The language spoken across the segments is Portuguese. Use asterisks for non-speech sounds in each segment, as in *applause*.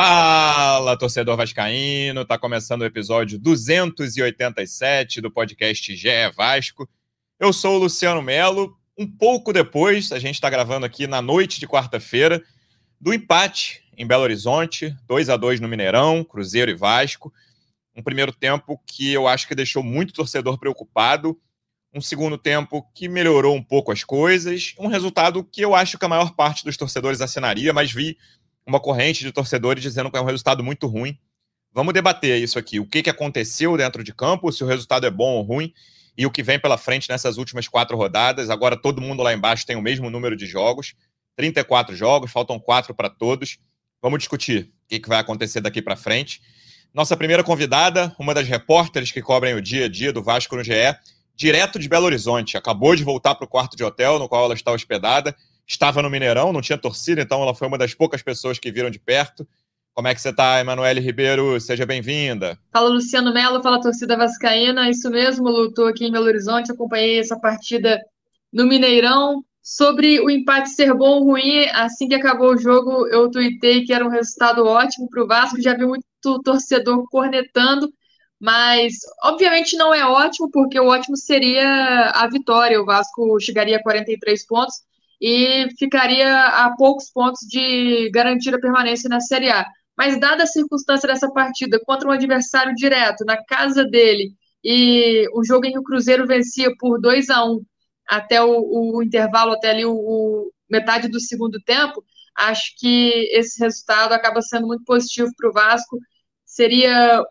Fala, torcedor vascaíno! Tá começando o episódio 287 do podcast GE Vasco. Eu sou o Luciano Melo. Um pouco depois, a gente está gravando aqui na noite de quarta-feira, do empate em Belo Horizonte, 2 a 2 no Mineirão, Cruzeiro e Vasco. Um primeiro tempo que eu acho que deixou muito torcedor preocupado. Um segundo tempo que melhorou um pouco as coisas. Um resultado que eu acho que a maior parte dos torcedores assinaria, mas vi uma corrente de torcedores dizendo que é um resultado muito ruim. Vamos debater isso aqui. O que, que aconteceu dentro de campo, se o resultado é bom ou ruim, e o que vem pela frente nessas últimas quatro rodadas. Agora todo mundo lá embaixo tem o mesmo número de jogos. 34 jogos, faltam quatro para todos. Vamos discutir o que, que vai acontecer daqui para frente. Nossa primeira convidada, uma das repórteres que cobrem o dia a dia do Vasco no GE, direto de Belo Horizonte. Acabou de voltar para o quarto de hotel no qual ela está hospedada estava no Mineirão, não tinha torcida, então ela foi uma das poucas pessoas que viram de perto. Como é que você está, Emanuele Ribeiro? Seja bem-vinda. Fala, Luciano Melo, fala, torcida vascaína. Isso mesmo, lutou aqui em Belo Horizonte, acompanhei essa partida no Mineirão. Sobre o empate ser bom ou ruim, assim que acabou o jogo, eu tuitei que era um resultado ótimo para o Vasco. Já vi muito torcedor cornetando, mas obviamente não é ótimo, porque o ótimo seria a vitória. O Vasco chegaria a 43 pontos e ficaria a poucos pontos de garantir a permanência na Série A. Mas, dada a circunstância dessa partida contra um adversário direto, na casa dele, e o jogo em que o Cruzeiro vencia por 2 a 1 até o, o intervalo, até ali o, o, metade do segundo tempo, acho que esse resultado acaba sendo muito positivo para o Vasco. Seria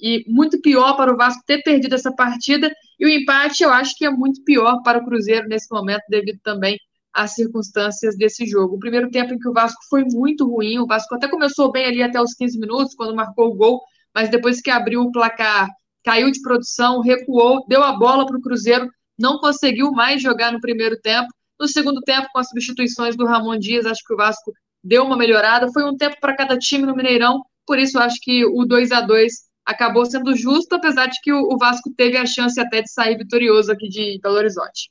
e muito pior para o Vasco ter perdido essa partida, e o empate eu acho que é muito pior para o Cruzeiro nesse momento, devido também as circunstâncias desse jogo. O primeiro tempo em que o Vasco foi muito ruim, o Vasco até começou bem ali até os 15 minutos, quando marcou o gol, mas depois que abriu o placar, caiu de produção, recuou, deu a bola para o Cruzeiro, não conseguiu mais jogar no primeiro tempo. No segundo tempo, com as substituições do Ramon Dias, acho que o Vasco deu uma melhorada. Foi um tempo para cada time no Mineirão, por isso acho que o 2 a 2 acabou sendo justo, apesar de que o Vasco teve a chance até de sair vitorioso aqui de Belo Horizonte.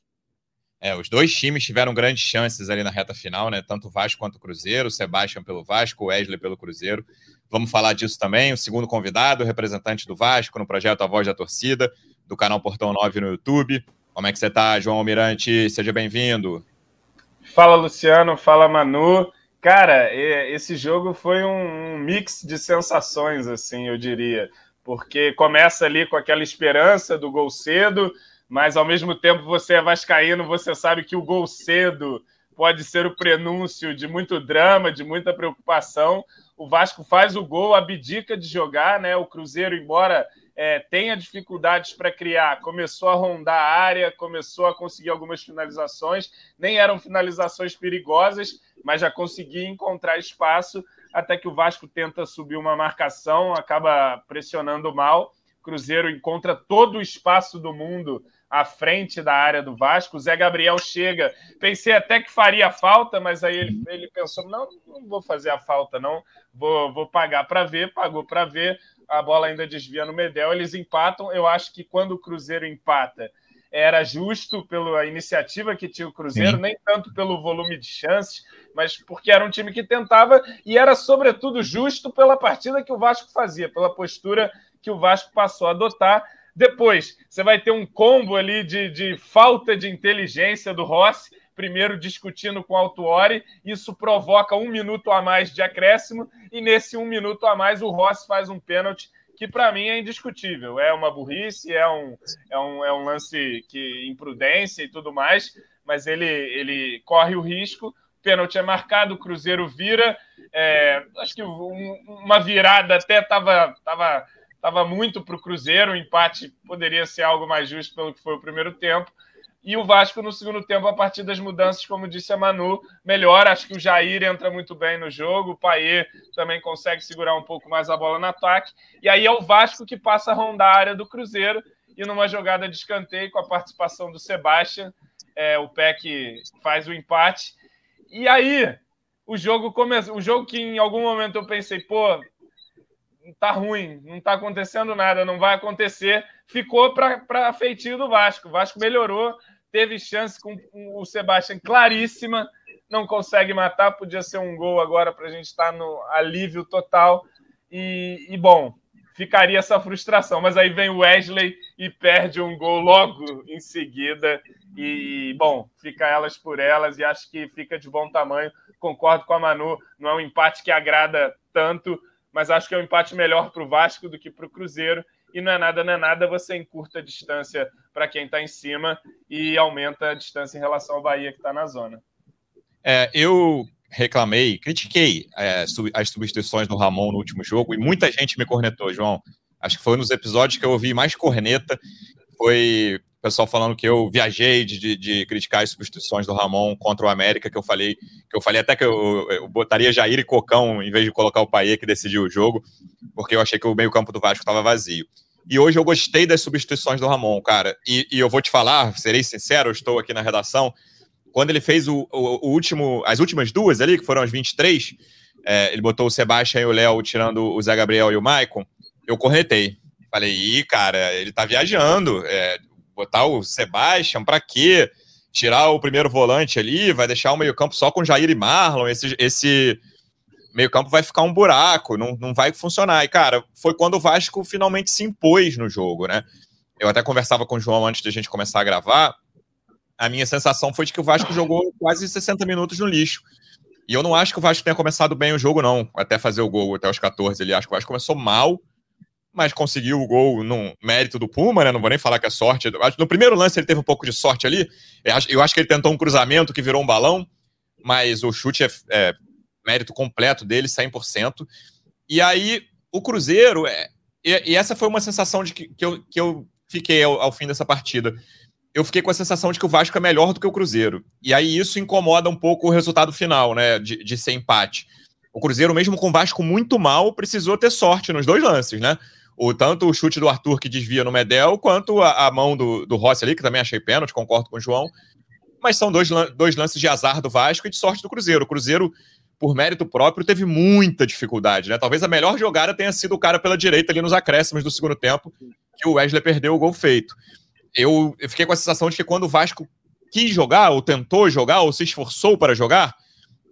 É, os dois times tiveram grandes chances ali na reta final, né? Tanto o Vasco quanto o Cruzeiro, o Sebastião pelo Vasco, o Wesley pelo Cruzeiro. Vamos falar disso também. O segundo convidado, representante do Vasco no projeto A Voz da Torcida, do canal Portão 9 no YouTube. Como é que você está, João Almirante? Seja bem-vindo. Fala, Luciano. Fala, Manu. Cara, esse jogo foi um mix de sensações, assim, eu diria. Porque começa ali com aquela esperança do gol cedo, mas ao mesmo tempo você é vascaíno, você sabe que o gol cedo pode ser o prenúncio de muito drama, de muita preocupação. O Vasco faz o gol, abdica de jogar, né? O Cruzeiro, embora é, tenha dificuldades para criar, começou a rondar a área, começou a conseguir algumas finalizações, nem eram finalizações perigosas, mas já conseguia encontrar espaço até que o Vasco tenta subir uma marcação, acaba pressionando mal. O Cruzeiro encontra todo o espaço do mundo à frente da área do Vasco. O Zé Gabriel chega. Pensei até que faria falta, mas aí ele, ele pensou: não, não vou fazer a falta, não. Vou, vou pagar para ver. Pagou para ver. A bola ainda desvia no Medel. Eles empatam. Eu acho que quando o Cruzeiro empata, era justo pela iniciativa que tinha o Cruzeiro, Sim. nem tanto pelo volume de chances, mas porque era um time que tentava e era, sobretudo, justo pela partida que o Vasco fazia, pela postura que o Vasco passou a adotar. Depois, você vai ter um combo ali de, de falta de inteligência do Rossi, primeiro discutindo com o Altuori, isso provoca um minuto a mais de acréscimo, e nesse um minuto a mais o Rossi faz um pênalti que para mim é indiscutível. É uma burrice, é um, é um, é um lance que imprudência e tudo mais, mas ele, ele corre o risco. O pênalti é marcado, o Cruzeiro vira. É, acho que um, uma virada até estava tava estava muito para o Cruzeiro, o empate poderia ser algo mais justo pelo que foi o primeiro tempo. E o Vasco, no segundo tempo, a partir das mudanças, como disse a Manu, melhor. Acho que o Jair entra muito bem no jogo, o Paier também consegue segurar um pouco mais a bola no ataque. E aí é o Vasco que passa a rondar a área do Cruzeiro. E numa jogada de escanteio, com a participação do Sebastião, é, o PEC faz o empate. E aí, o jogo começa. O jogo que em algum momento eu pensei, pô, tá ruim, não tá acontecendo nada, não vai acontecer. Ficou para feitio do Vasco. O Vasco melhorou, teve chance com o Sebastião claríssima, não consegue matar, podia ser um gol agora para a gente estar tá no alívio total. E, e, bom, ficaria essa frustração. Mas aí vem o Wesley e perde um gol logo em seguida. E, bom, fica elas por elas e acho que fica de bom tamanho. Concordo com a Manu, não é um empate que agrada tanto, mas acho que é um empate melhor para o Vasco do que para o Cruzeiro. E não é nada, não é nada, você encurta a distância para quem está em cima e aumenta a distância em relação ao Bahia que está na zona. É, eu reclamei, critiquei é, as substituições do Ramon no último jogo e muita gente me cornetou, João. Acho que foi nos episódios que eu ouvi mais corneta. Foi o pessoal falando que eu viajei de, de, de, criticar as substituições do Ramon contra o América, que eu falei, que eu falei até que eu, eu botaria Jair e Cocão em vez de colocar o Paê que decidiu o jogo, porque eu achei que o meio-campo do Vasco estava vazio. E hoje eu gostei das substituições do Ramon, cara. E, e, eu vou te falar, serei sincero, estou aqui na redação. Quando ele fez o, o, o último, as últimas duas ali, que foram as 23, é, ele botou o Sebastião e o Léo tirando o Zé Gabriel e o Maicon, eu corretei. Falei, ih, cara, ele tá viajando. É, botar o Sebastião, para quê? Tirar o primeiro volante ali, vai deixar o meio-campo só com Jair e Marlon. Esse, esse meio-campo vai ficar um buraco, não, não vai funcionar. E, cara, foi quando o Vasco finalmente se impôs no jogo, né? Eu até conversava com o João antes da gente começar a gravar. A minha sensação foi de que o Vasco jogou quase 60 minutos no lixo. E eu não acho que o Vasco tenha começado bem o jogo, não, até fazer o gol, até os 14. Ele acho que o Vasco começou mal, mas conseguiu o gol no mérito do Puma, né? Não vou nem falar que é sorte. No primeiro lance ele teve um pouco de sorte ali. Eu acho que ele tentou um cruzamento que virou um balão, mas o chute é, é mérito completo dele, 100%. E aí, o Cruzeiro, é, e, e, essa foi uma sensação de que, que, eu, que eu fiquei ao, ao, fim dessa partida. Eu fiquei com a sensação de que o Vasco é melhor do que o Cruzeiro. E aí isso incomoda um pouco o resultado final, né? De, de ser empate. O Cruzeiro, mesmo com o Vasco muito mal, precisou ter sorte nos dois lances, né? O, tanto o chute do Arthur que desvia no Medel, quanto a, a mão do, do Rossi ali, que também achei pênalti, concordo com o João. Mas são dois, dois lances de azar do Vasco e de sorte do Cruzeiro. O Cruzeiro por mérito próprio, teve muita dificuldade, né? Talvez a melhor jogada tenha sido o cara pela direita ali nos acréscimos do segundo tempo, que o Wesley perdeu o gol feito. Eu, eu fiquei com a sensação de que quando o Vasco quis jogar, ou tentou jogar, ou se esforçou para jogar,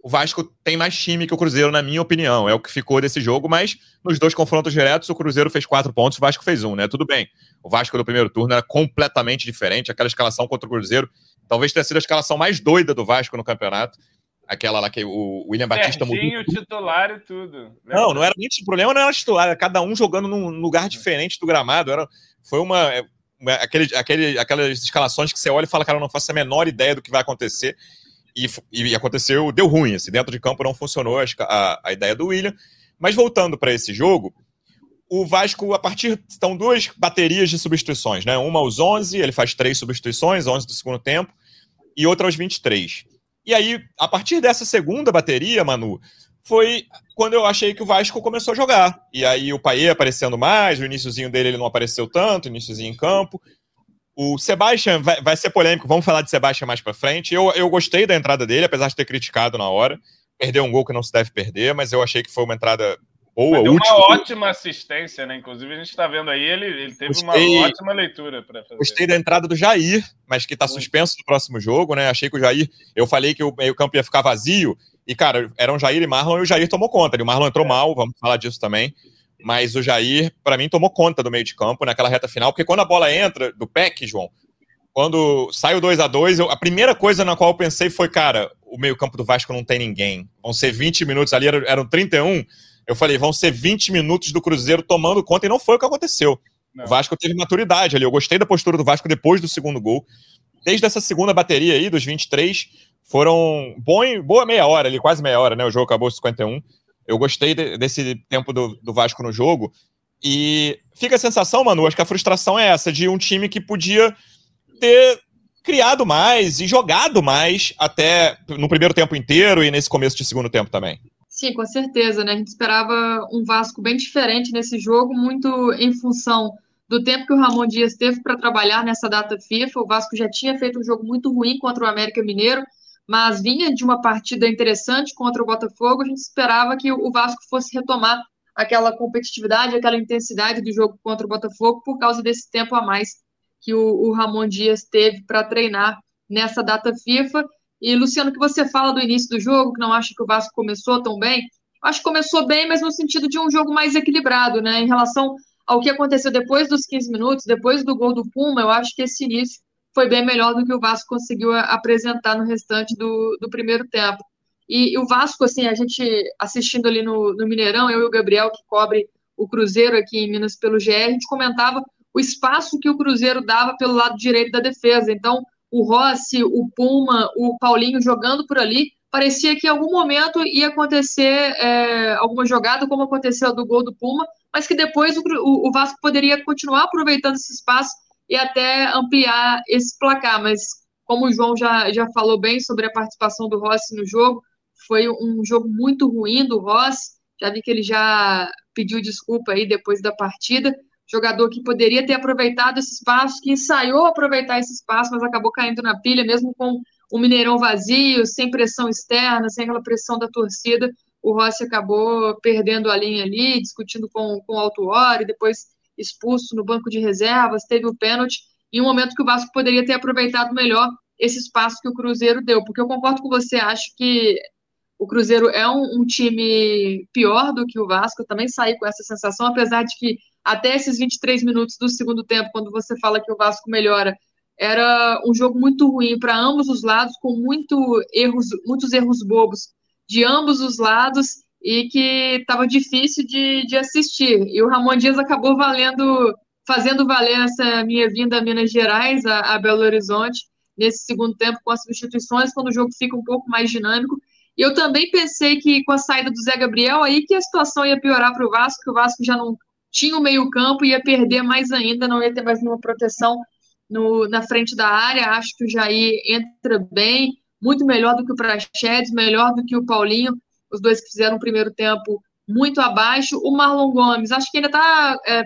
o Vasco tem mais time que o Cruzeiro, na minha opinião. É o que ficou desse jogo, mas nos dois confrontos diretos, o Cruzeiro fez quatro pontos, o Vasco fez um, né? Tudo bem. O Vasco do primeiro turno era completamente diferente. Aquela escalação contra o Cruzeiro talvez tenha sido a escalação mais doida do Vasco no campeonato. Aquela lá que o William Batista mudou. o titular e tudo. Não, não era nem o problema, não era titular, era cada um jogando num lugar diferente do gramado. Era, foi uma, uma aquele, aquele, aquelas escalações que você olha e fala, cara, eu não faço a menor ideia do que vai acontecer. E, e aconteceu, deu ruim. Assim, dentro de campo não funcionou a, a, ideia do William. Mas voltando para esse jogo, o Vasco, a partir. Estão duas baterias de substituições, né? Uma aos 11, ele faz três substituições, 11 do segundo tempo, e outra aos 23. E aí, a partir dessa segunda bateria, Manu, foi quando eu achei que o Vasco começou a jogar. E aí o Paê aparecendo mais, o iníciozinho dele ele não apareceu tanto, iníciozinho em campo. O Sebastian vai, vai ser polêmico, vamos falar de Sebastian mais para frente. Eu, eu gostei da entrada dele, apesar de ter criticado na hora. Perdeu um gol que não se deve perder, mas eu achei que foi uma entrada boa, deu útil. uma ótima assistência, né? Inclusive, a gente está vendo aí, ele, ele teve Gostei. uma ótima leitura para fazer. Gostei da entrada do Jair, mas que está suspenso no próximo jogo, né? Achei que o Jair. Eu falei que o meio-campo ia ficar vazio. E, cara, eram Jair e Marlon e o Jair tomou conta. O Marlon entrou é. mal, vamos falar disso também. Mas o Jair, para mim, tomou conta do meio de campo naquela reta final, porque quando a bola entra do PEC, João, quando sai o 2 a 2 a primeira coisa na qual eu pensei foi, cara, o meio-campo do Vasco não tem ninguém. Vão ser 20 minutos ali, eram 31 eu falei, vão ser 20 minutos do Cruzeiro tomando conta, e não foi o que aconteceu. Não. O Vasco teve maturidade ali. Eu gostei da postura do Vasco depois do segundo gol. Desde essa segunda bateria aí, dos 23, foram bom, boa meia hora ali, quase meia hora, né? O jogo acabou 51. Eu gostei de, desse tempo do, do Vasco no jogo. E fica a sensação, Manu, acho que a frustração é essa, de um time que podia ter criado mais e jogado mais até no primeiro tempo inteiro e nesse começo de segundo tempo também. Sim, com certeza, né? A gente esperava um Vasco bem diferente nesse jogo, muito em função do tempo que o Ramon Dias teve para trabalhar nessa data FIFA. O Vasco já tinha feito um jogo muito ruim contra o América Mineiro, mas vinha de uma partida interessante contra o Botafogo. A gente esperava que o Vasco fosse retomar aquela competitividade, aquela intensidade do jogo contra o Botafogo por causa desse tempo a mais que o, o Ramon Dias teve para treinar nessa data FIFA. E, Luciano, que você fala do início do jogo, que não acha que o Vasco começou tão bem, acho que começou bem, mas no sentido de um jogo mais equilibrado, né? Em relação ao que aconteceu depois dos 15 minutos, depois do gol do Puma, eu acho que esse início foi bem melhor do que o Vasco conseguiu apresentar no restante do, do primeiro tempo. E, e, o Vasco, assim, a gente assistindo ali no, no Mineirão, eu e o Gabriel, que cobre o Cruzeiro aqui em Minas pelo GE, a gente comentava o espaço que o Cruzeiro dava pelo lado direito da defesa. Então, o Rossi, o Puma, o Paulinho jogando por ali, parecia que em algum momento ia acontecer é, alguma jogada, como aconteceu do gol do Puma, mas que depois o, o, Vasco poderia continuar aproveitando esse espaço e até ampliar esse placar. Mas, como o João já, já falou bem sobre a participação do Rossi no jogo, foi um jogo muito ruim do Rossi. Já vi que ele já pediu desculpa aí depois da partida. Jogador que poderia ter aproveitado esse espaço, que ensaiou aproveitar esse espaço, mas acabou caindo na pilha, mesmo com o Mineirão vazio, sem pressão externa, sem aquela pressão da torcida. O Rossi acabou perdendo a linha ali, discutindo com, com o Altuori, depois expulso no banco de reservas, teve o pênalti, em um momento que o Vasco poderia ter aproveitado melhor esse espaço que o Cruzeiro deu, porque eu concordo com você, acho que o Cruzeiro é um, um, time pior do que o Vasco, eu também saí com essa sensação, apesar de que até esses 23 minutos do segundo tempo, quando você fala que o Vasco melhora, era um jogo muito ruim para ambos os lados, com muito erros, muitos erros bobos de ambos os lados e que estava difícil de, de assistir. E o Ramon Dias acabou valendo, fazendo valer essa minha vinda a Minas Gerais, a, a Belo Horizonte, nesse segundo tempo com as substituições, quando o jogo fica um pouco mais dinâmico. E eu também pensei que com a saída do Zé Gabriel, aí que a situação ia piorar para o Vasco, que o Vasco já não tinha o meio-campo, ia perder mais ainda, não ia ter mais nenhuma proteção no, na frente da área. Acho que o Jair entra bem, muito melhor do que o Prachedes, melhor do que o Paulinho, os dois que fizeram o primeiro tempo muito abaixo. O Marlon Gomes, acho que ainda está é,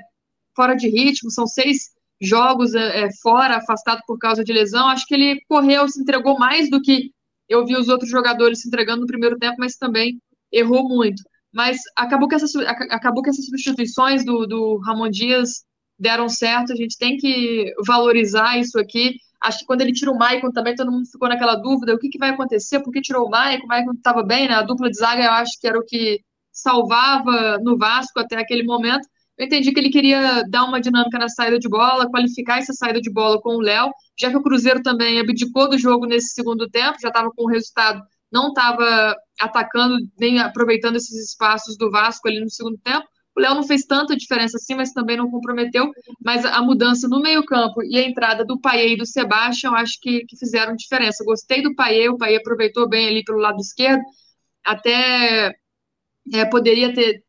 fora de ritmo, são seis jogos é, é, fora, afastado por causa de lesão. Acho que ele correu, se entregou mais do que eu vi os outros jogadores se entregando no primeiro tempo, mas também errou muito. Mas acabou que, essas, acabou que essas substituições do, do Ramon Dias deram certo, a gente tem que valorizar isso aqui. Acho que quando ele tira o Maicon também, todo mundo ficou naquela dúvida, o que, que vai acontecer, por que tirou o Maicon, o Maicon estava bem, né? A dupla de zaga eu acho que era o que salvava no Vasco até aquele momento. Eu entendi que ele queria dar uma dinâmica na saída de bola, qualificar essa saída de bola com o Léo, já que o Cruzeiro também abdicou do jogo nesse segundo tempo, já estava com o resultado, não estava atacando nem aproveitando esses espaços do Vasco ali no segundo tempo. O Léo não fez tanta diferença assim, mas também não comprometeu. Mas a mudança no meio-campo e a entrada do Paier e do Sebastião, acho que, que fizeram diferença. Gostei do Paier, o Paier aproveitou bem ali pelo lado esquerdo, até é, poderia ter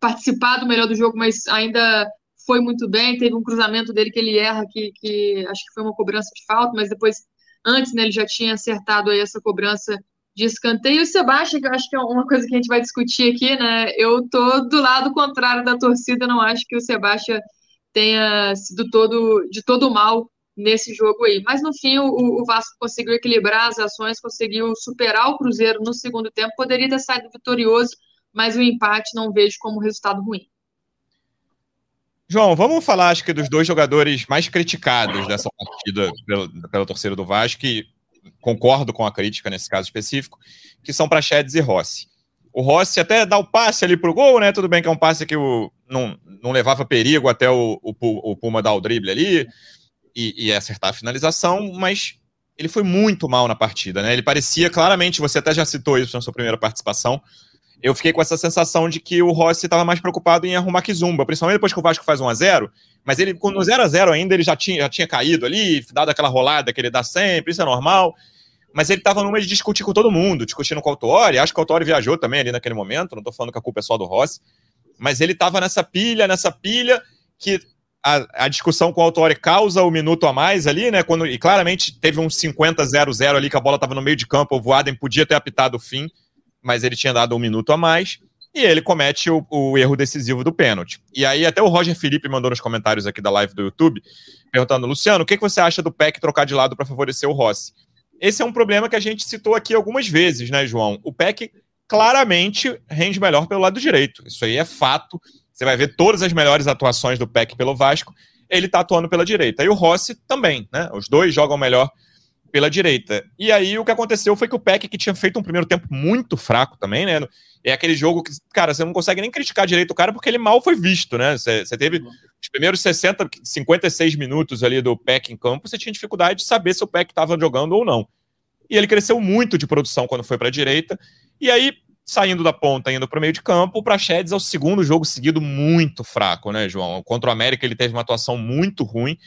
participado melhor do jogo, mas ainda foi muito bem. Teve um cruzamento dele que ele erra, que, que acho que foi uma cobrança de falta, mas depois, antes, né, ele já tinha acertado aí essa cobrança de escanteio. E o Sebastião, que eu acho que é uma coisa que a gente vai discutir aqui, né? Eu tô do lado contrário da torcida, não acho que o Sebastião tenha sido todo de todo mal nesse jogo aí. Mas no fim o, o, Vasco conseguiu equilibrar as ações, conseguiu superar o Cruzeiro no segundo tempo, poderia ter saído vitorioso, mas o empate não vejo como resultado ruim. João, vamos falar, acho que, dos dois jogadores mais criticados dessa partida pela, pela torcida do Vasco, e concordo com a crítica nesse caso específico, que são Prachedes e Rossi. O Rossi até dá o passe ali pro gol, né? Tudo bem que é um passe que o, não, não levava perigo até o, o, o Puma dar o drible ali e, e acertar a finalização, mas ele foi muito mal na partida, né? Ele parecia claramente, você até já citou isso na sua primeira participação, eu fiquei com essa sensação de que o Rossi estava mais preocupado em arrumar Kizumba, principalmente depois que o Vasco faz 1 a 0 mas ele, no 0 a 0 ainda, ele já tinha, já tinha caído ali, dado aquela rolada que ele dá sempre, isso é normal. Mas ele estava numa de discutir com todo mundo, discutindo com o Autori, acho que o Autori viajou também ali naquele momento, não estou falando que a culpa é só do Rossi, mas ele estava nessa pilha, nessa pilha, que a, a, discussão com o Autori causa o minuto a mais ali, né? Quando, e claramente teve um 50-0-0 ali, que a bola estava no meio de campo, o Voaden podia ter apitado o fim, mas ele tinha dado um minuto a mais, e ele comete o, o, erro decisivo do pênalti. E aí até o Roger Felipe mandou nos comentários aqui da live do YouTube, perguntando, Luciano, o que, que você acha do PEC trocar de lado para favorecer o Rossi? Esse é um problema que a gente citou aqui algumas vezes, né, João? O PEC claramente rende melhor pelo lado direito. Isso aí é fato. Você vai ver todas as melhores atuações do PEC pelo Vasco, ele está atuando pela direita. E o Rossi também, né? Os dois jogam melhor pela direita. E aí o que aconteceu foi que o Peck, que tinha feito um primeiro tempo muito fraco também, né? É aquele jogo que, cara, você não consegue nem criticar direito o cara porque ele mal foi visto, né? Você, você teve os primeiros 60, 56 minutos ali do Peck em campo, você tinha dificuldade de saber se o Peck estava jogando ou não. E ele cresceu muito de produção quando foi para a direita. E aí, saindo da ponta, indo para o meio de campo, o Praxedes é o segundo jogo seguido muito fraco, né, João? Contra o América ele teve uma atuação muito ruim.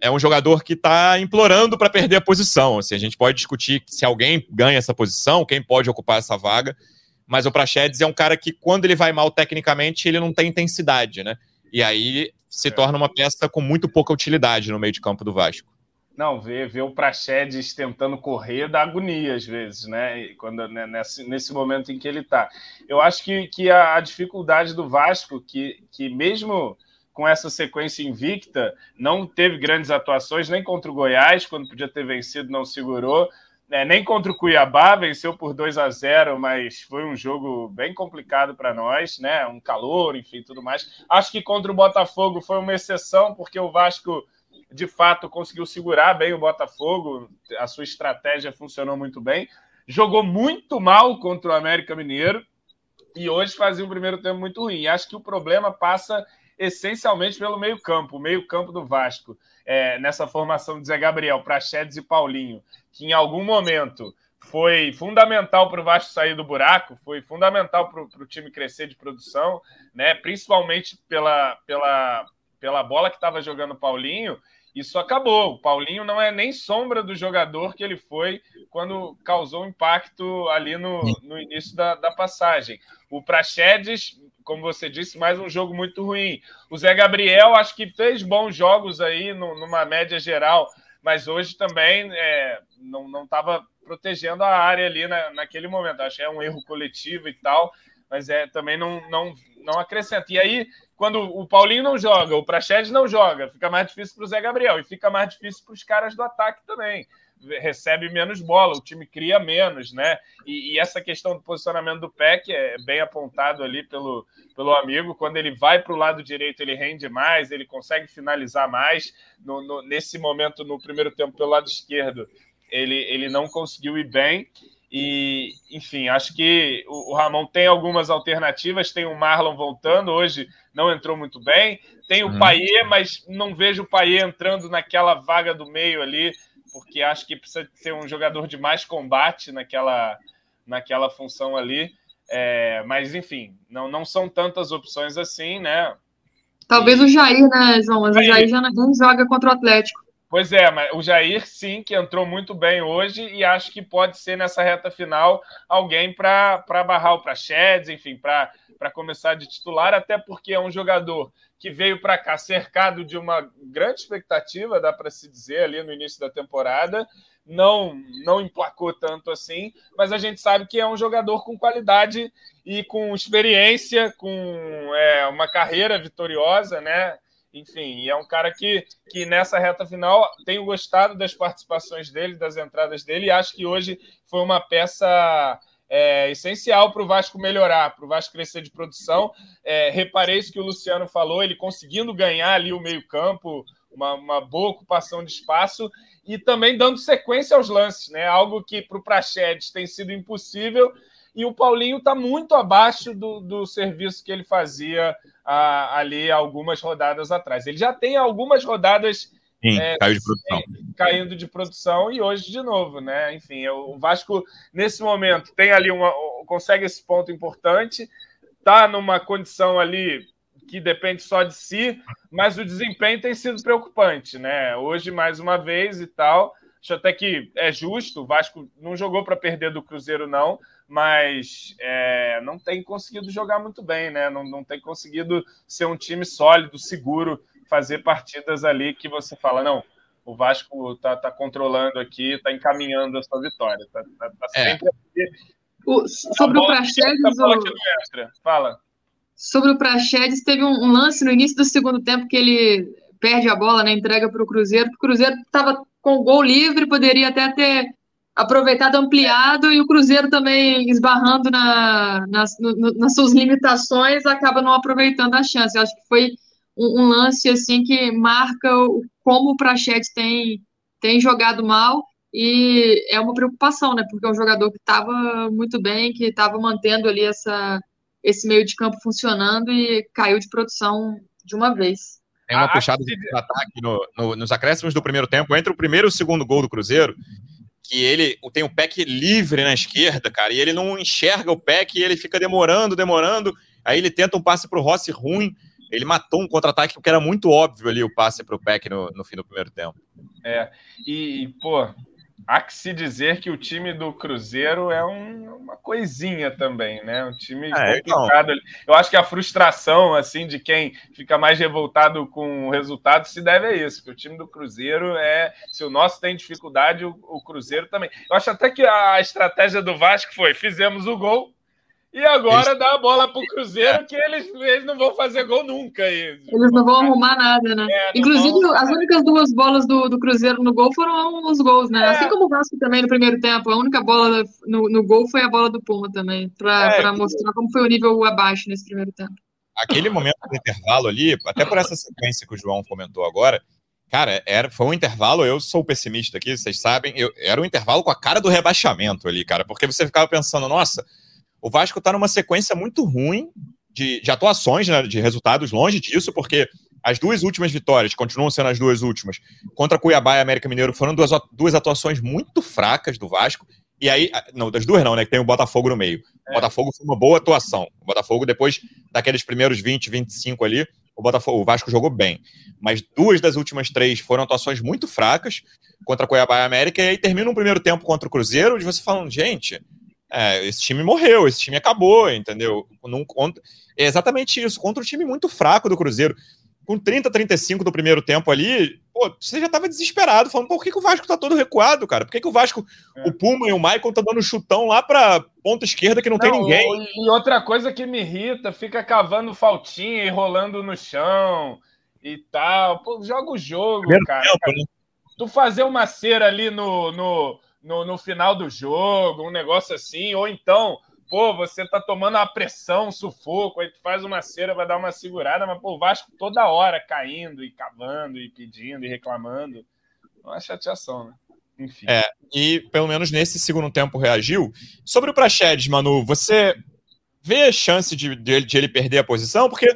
É um jogador que está implorando para perder a posição. Assim, a gente pode discutir se alguém ganha essa posição, quem pode ocupar essa vaga mas o Praxedes é um cara que, quando ele vai mal tecnicamente, ele não tem intensidade, né? E aí se é. torna uma peça com muito pouca utilidade no meio de campo do Vasco. Não, ver, ver o Praxedes tentando correr dá agonia às vezes, né? Quando, né, nesse, nesse momento em que ele está. Eu acho que, que a, a, dificuldade do Vasco, que, que mesmo com essa sequência invicta, não teve grandes atuações, nem contra o Goiás, quando podia ter vencido, não segurou é, nem contra o Cuiabá, venceu por 2 a 0 mas foi um jogo bem complicado para nós, né? Um calor, enfim, tudo mais. Acho que contra o Botafogo foi uma exceção, porque o Vasco de fato conseguiu segurar bem o Botafogo, a sua estratégia funcionou muito bem. Jogou muito mal contra o América Mineiro e hoje fazia um primeiro tempo muito ruim. Acho que o problema passa essencialmente pelo meio-campo, o meio-campo do Vasco, é, nessa formação de Zé Gabriel, Prachedes e Paulinho, que em algum momento foi fundamental para o Vasco sair do buraco, foi fundamental para o time crescer de produção, né? principalmente pela, pela, pela bola que estava jogando o Paulinho. Isso acabou. O Paulinho não é nem sombra do jogador que ele foi quando causou impacto ali no, no início da, da passagem. O Praxedes como você disse, mais um jogo muito ruim. O Zé Gabriel, acho que fez bons jogos aí, no, numa média geral, mas hoje também é, não estava protegendo a área ali na, naquele momento. Acho que é um erro coletivo e tal, mas é também não, não, não acrescenta. E aí, quando o Paulinho não joga, o Praxedes não joga, fica mais difícil para o Zé Gabriel e fica mais difícil para os caras do ataque também recebe menos bola, o time cria menos, né? E, e, essa questão do posicionamento do PEC é bem apontado ali pelo, pelo amigo. Quando ele vai para o lado direito, ele rende mais, ele consegue finalizar mais. No, no, nesse momento, no primeiro tempo, pelo lado esquerdo, ele, ele não conseguiu ir bem. E, enfim, acho que o, o Ramon tem algumas alternativas. Tem o Marlon voltando, hoje não entrou muito bem. Tem o uhum. Paier, mas não vejo o Paier entrando naquela vaga do meio ali porque acho que precisa ser um jogador de mais combate naquela, naquela função ali. É, mas, enfim, não, não são tantas opções assim, né? Talvez e... o Jair, né, João? Mas Jair. o Jair já não joga contra o Atlético. Pois é, mas o Jair sim, que entrou muito bem hoje e acho que pode ser nessa reta final alguém para barrar o Prachedes, enfim, para começar de titular, até porque é um jogador que veio para cá cercado de uma grande expectativa, dá para se dizer, ali no início da temporada. Não, não emplacou tanto assim, mas a gente sabe que é um jogador com qualidade e com experiência, com é, uma carreira vitoriosa, né? Enfim, é um cara que, que nessa reta final tenho gostado das participações dele, das entradas dele, e acho que hoje foi uma peça é, essencial para o Vasco melhorar, para o Vasco crescer de produção. É, reparei isso que o Luciano falou, ele conseguindo ganhar ali o meio-campo, uma, uma, boa ocupação de espaço e também dando sequência aos lances, né? Algo que para o Prachedes tem sido impossível. E o Paulinho está muito abaixo do, do serviço que ele fazia a, ali algumas rodadas atrás. Ele já tem algumas rodadas Sim, é, caiu de produção. Caindo de produção e hoje de novo, né? Enfim, o Vasco, nesse momento, tem ali uma. consegue esse ponto importante, tá numa condição ali que depende só de si, mas o desempenho tem sido preocupante, né? Hoje, mais uma vez e tal. Acho até que é justo, o Vasco não jogou para perder do Cruzeiro, não, mas é, não tem conseguido jogar muito bem, né? Não, não tem conseguido ser um time sólido, seguro fazer partidas ali que você fala, não, o Vasco tá, tá controlando aqui, tá encaminhando a sua vitória. Tá, tá, tá é. sempre. O, sobre o Praxedes... O... Fala. Sobre o Praxedes, teve um, um, lance no início do segundo tempo que ele perde a bola, né, entrega para o Cruzeiro, o Cruzeiro estava com o gol livre, poderia até ter aproveitado ampliado e o Cruzeiro também esbarrando na, nas, no, nas suas limitações acaba não aproveitando a chance. Eu acho que foi um, um lance assim que marca como o Prachetes tem, tem jogado mal. e é uma preocupação, né? Porque é um jogador que estava muito bem, que estava mantendo ali essa, esse meio de campo funcionando e caiu de produção de uma vez. Tem uma puxada de ataque no, no, nos acréscimos do primeiro tempo, entre o primeiro e o segundo gol do Cruzeiro, que ele tem o Peck livre na esquerda, cara, e ele não enxerga o Peck e ele fica demorando, demorando. Aí ele tenta um passe pro Rossi ruim. Ele matou um contra-ataque porque era muito óbvio ali o passe pro Peck no, no fim do primeiro tempo. É, e, pô, há que se dizer que o time do Cruzeiro é um, uma coisinha também, né? Um time é, então. complicado. Eu acho que a frustração, assim, de quem fica mais revoltado com o resultado se deve a isso, que o time do Cruzeiro é... Se o nosso tem dificuldade, o, o Cruzeiro também. Eu acho até que a estratégia do Vasco foi, fizemos o gol, e agora eles... dá a bola pro Cruzeiro que eles, eles não vão fazer gol nunca. Eles, eles não vão arrumar nada, né? É, Inclusive, vão... as únicas duas bolas do, do Cruzeiro no gol foram os gols, né? É. Assim como o Vasco também no primeiro tempo. A única bola no, no gol foi a bola do Puma também, para é, mostrar como foi o nível abaixo nesse primeiro tempo. Aquele momento do intervalo ali, até por essa sequência que o João comentou agora, Cara, era, foi um intervalo, eu sou pessimista aqui, vocês sabem, eu, era um intervalo com a cara do rebaixamento ali, cara, porque você ficava pensando, nossa, o Vasco está numa sequência muito ruim de, de atuações, né, de resultados, longe disso, porque as duas últimas vitórias, continuam sendo as duas últimas, contra Cuiabá e América Mineiro, foram duas, duas atuações muito fracas do Vasco. E aí, não, das duas não, né? Que tem o Botafogo no meio. O é. Botafogo foi uma boa atuação. O Botafogo, depois daqueles primeiros 20, 25 ali, o, Botafogo, o Vasco jogou bem. Mas duas das últimas três foram atuações muito fracas contra Cuiabá e América. E aí termina um primeiro tempo contra o Cruzeiro, de você falando, gente, é, esse time morreu, esse time acabou, entendeu? É exatamente isso, contra um time muito fraco do Cruzeiro. Com 30, 35 do primeiro tempo ali, pô, você já tava desesperado, falando, por que, que o Vasco tá todo recuado, cara? Por que, que o Vasco, é. o Puma e o Maicon tá dando chutão lá pra ponta esquerda que não, não tem ninguém? E outra coisa que me irrita, fica cavando faltinha e rolando no chão e tal. Pô, joga o jogo, primeiro cara. Tempo, né? Tu fazer uma cera ali no, no no, no final do jogo, um negócio assim, ou então, pô, você tá tomando uma pressão, sufoco, aí tu faz uma cera, vai dar uma segurada, mas pô, o Vasco toda hora caindo e cavando e pedindo e reclamando. Uma chateação, né? Enfim. É, e pelo menos nesse segundo tempo reagiu. Sobre o Praxedes, Manu, você vê chance de, de, de ele perder a posição? Porque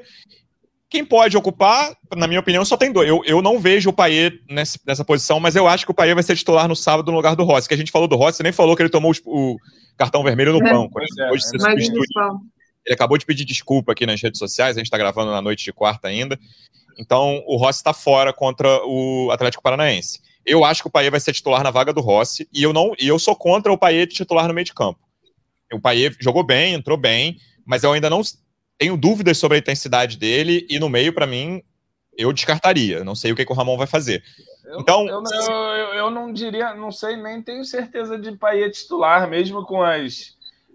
quem pode ocupar, na minha opinião, só tem dois. Eu, eu não vejo o Paier nessa, nessa posição, mas eu acho que o Paier vai ser titular no sábado no lugar do Rossi. Que a gente falou do Rossi, você nem falou que ele tomou o, o cartão vermelho no é, banco. Né? É, Hoje é, Ele acabou de pedir desculpa aqui nas redes sociais, a gente está gravando na noite de quarta ainda. Então, o Rossi está fora contra o Atlético Paranaense. Eu acho que o Paier vai ser titular na vaga do Rossi e eu não e eu sou contra o Paier titular no meio de campo. O Paier jogou bem, entrou bem, mas eu ainda não tenho dúvidas sobre a intensidade dele e no meio, para mim, eu descartaria. Não sei o que, que o Ramon vai fazer. Eu, então, eu, eu, eu, não diria, não sei, nem tenho certeza de Paia titular, mesmo com as,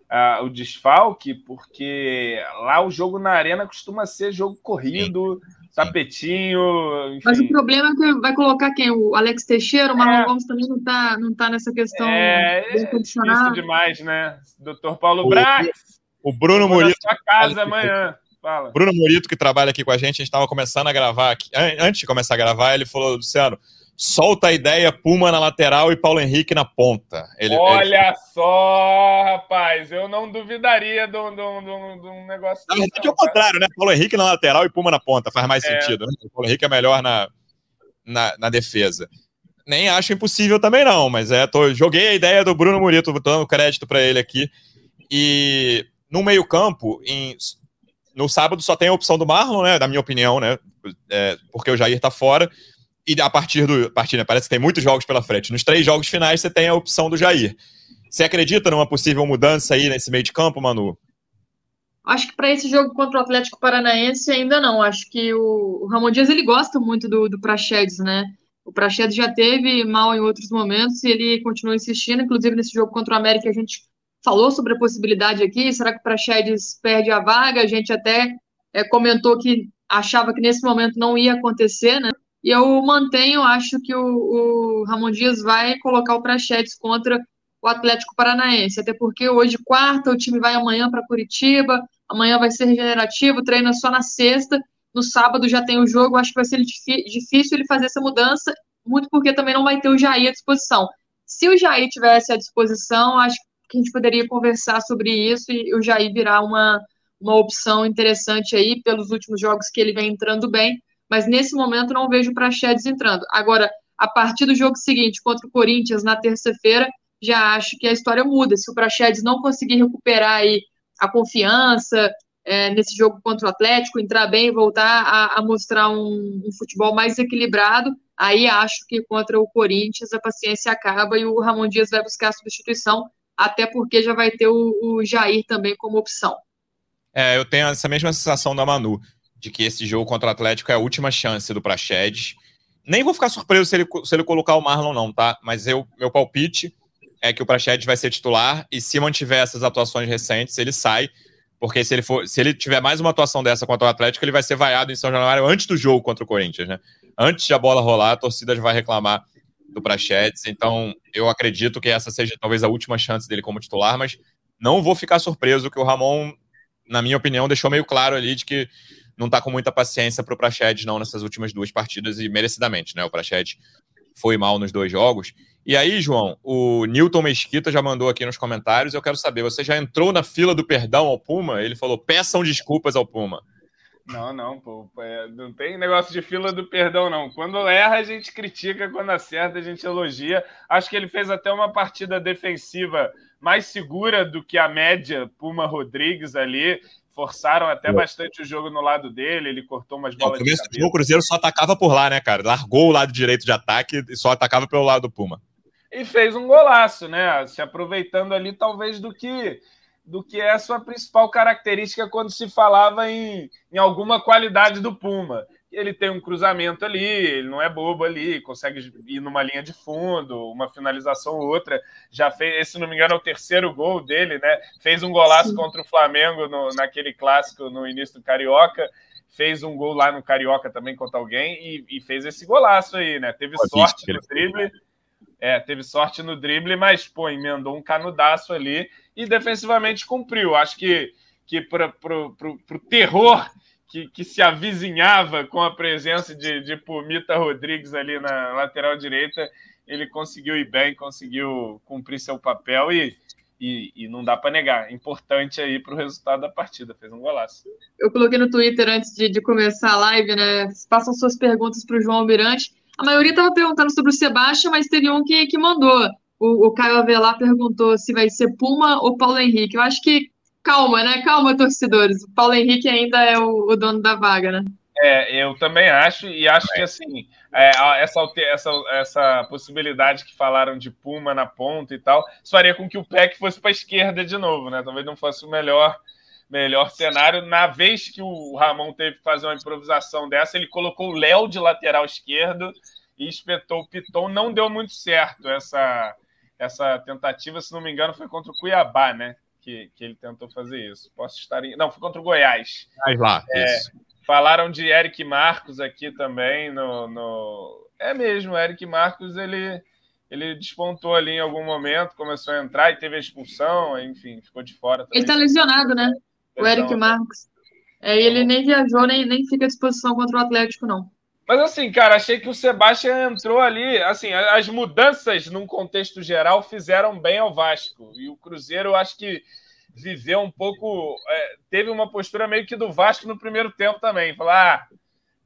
uh, o desfalque, porque lá o jogo na arena costuma ser jogo corrido, sim, tapetinho. Enfim. Mas o problema é que vai colocar quem? O Alex Teixeira, o Marlon é, Gomes também não está não tá nessa questão. É, é difícil demais, né? Doutor Paulo Brax. O Bruno Murito. sua casa amanhã. Fala. Bruno Murito, que trabalha aqui com a gente, a gente estava começando a gravar aqui. Antes de começar a gravar, ele falou, Luciano, solta a ideia, Puma na lateral e Paulo Henrique na ponta. Ele, Olha ele... só, rapaz, eu não duvidaria de um negócio Na verdade é o contrário, né? Paulo Henrique na lateral e Puma na ponta, faz mais é. sentido. Né? O Paulo Henrique é melhor na, na, na, defesa. Nem acho impossível também não, mas é, tô, joguei a ideia do Bruno Murito, dando crédito para ele aqui. E no meio-campo, no sábado só tem a opção do Marlon, né? Da minha opinião, né? É, porque o Jair tá fora. E a partir do. A partir, né, parece que tem muitos jogos pela frente. Nos três jogos finais você tem a opção do Jair. Você acredita numa possível mudança aí nesse meio de campo, Manu? Acho que para esse jogo contra o Atlético Paranaense ainda não. Acho que o, o Ramon Dias ele gosta muito do, do Praxedes, né? O Praxedes já teve mal em outros momentos e ele continua insistindo. Inclusive nesse jogo contra o América a gente falou sobre a possibilidade aqui, será que o Praxedes perde a vaga? A gente até é, comentou que achava que nesse momento não ia acontecer, né? E eu mantenho, acho que o, o Ramon Dias vai colocar o Praxedes contra o Atlético Paranaense, até porque hoje, quarta, o time vai amanhã para Curitiba, amanhã vai ser regenerativo, treina só na sexta, no sábado já tem o jogo, acho que vai ser difícil ele fazer essa mudança, muito porque também não vai ter o Jair à disposição. Se o Jair tivesse à disposição, acho que a gente poderia conversar sobre isso e o Jair virar uma, uma opção interessante aí pelos últimos jogos que ele vem entrando bem, mas nesse momento não vejo o Praxedes entrando. Agora, a partir do jogo seguinte contra o Corinthians na terça-feira, já acho que a história muda. Se o Praxedes não conseguir recuperar aí a confiança é, nesse jogo contra o Atlético, entrar bem, voltar a, a mostrar um, um, futebol mais equilibrado, aí acho que contra o Corinthians a paciência acaba e o Ramon Dias vai buscar a substituição, até porque já vai ter o, o Jair também como opção. É, eu tenho essa mesma sensação da Manu, de que esse jogo contra o Atlético é a última chance do Praxedes. Nem vou ficar surpreso se ele, se ele colocar o Marlon, não, tá? Mas eu, meu palpite é que o Praxedes vai ser titular e se mantiver essas atuações recentes, ele sai. Porque se ele for, se ele tiver mais uma atuação dessa contra o Atlético, ele vai ser vaiado em São Januário antes do jogo contra o Corinthians, né? Antes de a bola rolar, a torcida vai reclamar do Praxedes. Então, eu acredito que essa seja talvez a última chance dele como titular, mas não vou ficar surpreso que o Ramon, na minha opinião, deixou meio claro ali de que não tá com muita paciência pro Praxedes não nessas últimas duas partidas e merecidamente, né? O Praxedes foi mal nos dois jogos. E aí, João, o Newton Mesquita já mandou aqui nos comentários. Eu quero saber, você já entrou na fila do perdão ao Puma? Ele falou: peçam desculpas ao Puma. Não, não, pô. É, não tem negócio de fila do perdão, não. Quando erra, a gente critica, quando acerta, a gente elogia. Acho que ele fez até uma partida defensiva mais segura do que a média Puma Rodrigues ali forçaram até bastante o jogo no lado dele, ele cortou umas bolas. No o Cruzeiro só atacava por lá, né, cara? Largou o lado direito de ataque e só atacava pelo lado do Puma. E fez um golaço, né? Se aproveitando ali, talvez, do que do que é a sua principal característica quando se falava em, em alguma qualidade do Puma ele tem um cruzamento ali, ele não é bobo ali, consegue ir numa linha de fundo, uma finalização ou outra. Já fez, se não me engano, é o terceiro gol dele, né? Fez um golaço Sim. contra o Flamengo no, naquele clássico no início do Carioca. Fez um gol lá no Carioca também contra alguém e, e fez esse golaço aí, né? Teve Pô, sorte no drible. É, teve sorte no drible, mas, pô, emendou um canudaço ali e defensivamente cumpriu. Acho que, que para o terror que, que se avizinhava com a presença de, de Pumita Rodrigues ali na lateral direita, ele conseguiu ir bem, conseguiu cumprir seu papel e, e, e não dá para negar. Importante aí para o resultado da partida, fez um golaço. Eu coloquei no Twitter antes de, de começar a live, né? Passam suas perguntas para o João Almirante. A maioria estava perguntando sobre o Sebastião, mas teve um que, que mandou. O, o Caio Avelar perguntou se vai ser Puma ou Paulo Henrique. Eu acho que calma, né? Calma, torcedores. O Paulo Henrique ainda é o, o dono da vaga, né? É, eu também acho, e acho que assim, é, essa, essa, essa possibilidade que falaram de Puma na ponta e tal, isso faria com que o Peck fosse para a esquerda de novo, né? Talvez não fosse o melhor, melhor cenário. Na vez que o Ramon teve que fazer uma improvisação dessa, ele colocou o Léo de lateral esquerdo e espetou o Piton. Não deu muito certo essa, essa tentativa, se não me engano, foi contra o Cuiabá, né? que, que ele tentou fazer isso. Posso estar em... Não, foi contra o Goiás. Mas lá, é, Falaram de Eric Marcos aqui também no, no... É mesmo, Eric Marcos, ele, ele despontou ali em algum momento, começou a entrar e teve a expulsão, enfim, ficou de fora. Também. Ele tá lesionado, né? O Eric Marcos. É, ele nem viajou, nem, nem fica à disposição contra o Atlético, não. Mas assim, cara, achei que o Sebastião entrou ali. Assim, as mudanças num contexto geral fizeram bem ao Vasco. E o Cruzeiro, acho que viveu um pouco. É, teve uma postura meio que do Vasco no primeiro tempo também. Falar, ah,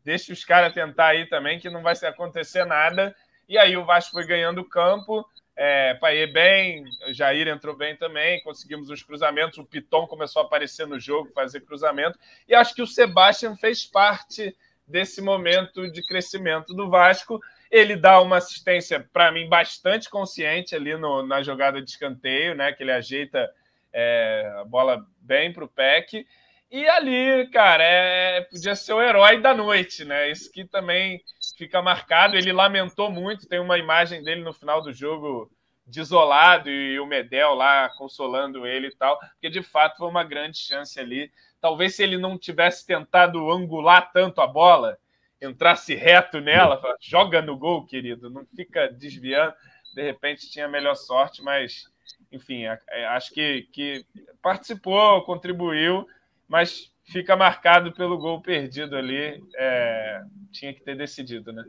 deixa os caras tentar aí também, que não vai acontecer nada. E aí o Vasco foi ganhando campo. É, Paê bem, Jair entrou bem também, conseguimos os cruzamentos, o Piton começou a aparecer no jogo, fazer cruzamento, e acho que o Sebastião fez parte desse momento de crescimento do Vasco. Ele dá uma assistência, para mim, bastante consciente ali no, na jogada de escanteio, né? Que ele ajeita é, a bola bem para o PEC. E ali, cara, é, podia ser o herói da noite, né? Isso que também fica marcado. Ele lamentou muito, tem uma imagem dele no final do jogo desolado e o Medel lá consolando ele e tal, porque de fato foi uma grande chance ali talvez se ele não tivesse tentado angular tanto a bola, entrasse reto nela, joga no gol, querido, não fica desviando. De repente tinha melhor sorte, mas enfim, acho que, que participou, contribuiu, mas fica marcado pelo gol perdido ali. É, tinha que ter decidido, né?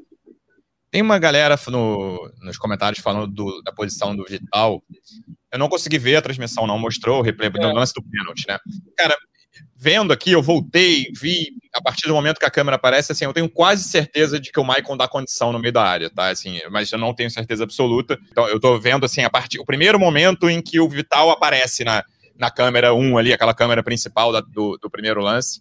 Tem uma galera no, nos comentários falando do, da posição do Vital. Eu não consegui ver a transmissão, não mostrou o replay do é. lance do pênalti, né? Cara, vendo aqui, eu voltei, vi a partir do momento que a câmera aparece, assim, eu tenho quase certeza de que o Maicon dá condição no meio da área, tá? Assim, mas eu não tenho certeza absoluta. Então, eu tô vendo, assim, a partir, o primeiro momento em que o Vital aparece na, na câmera 1 ali, aquela câmera principal da, do, do primeiro lance,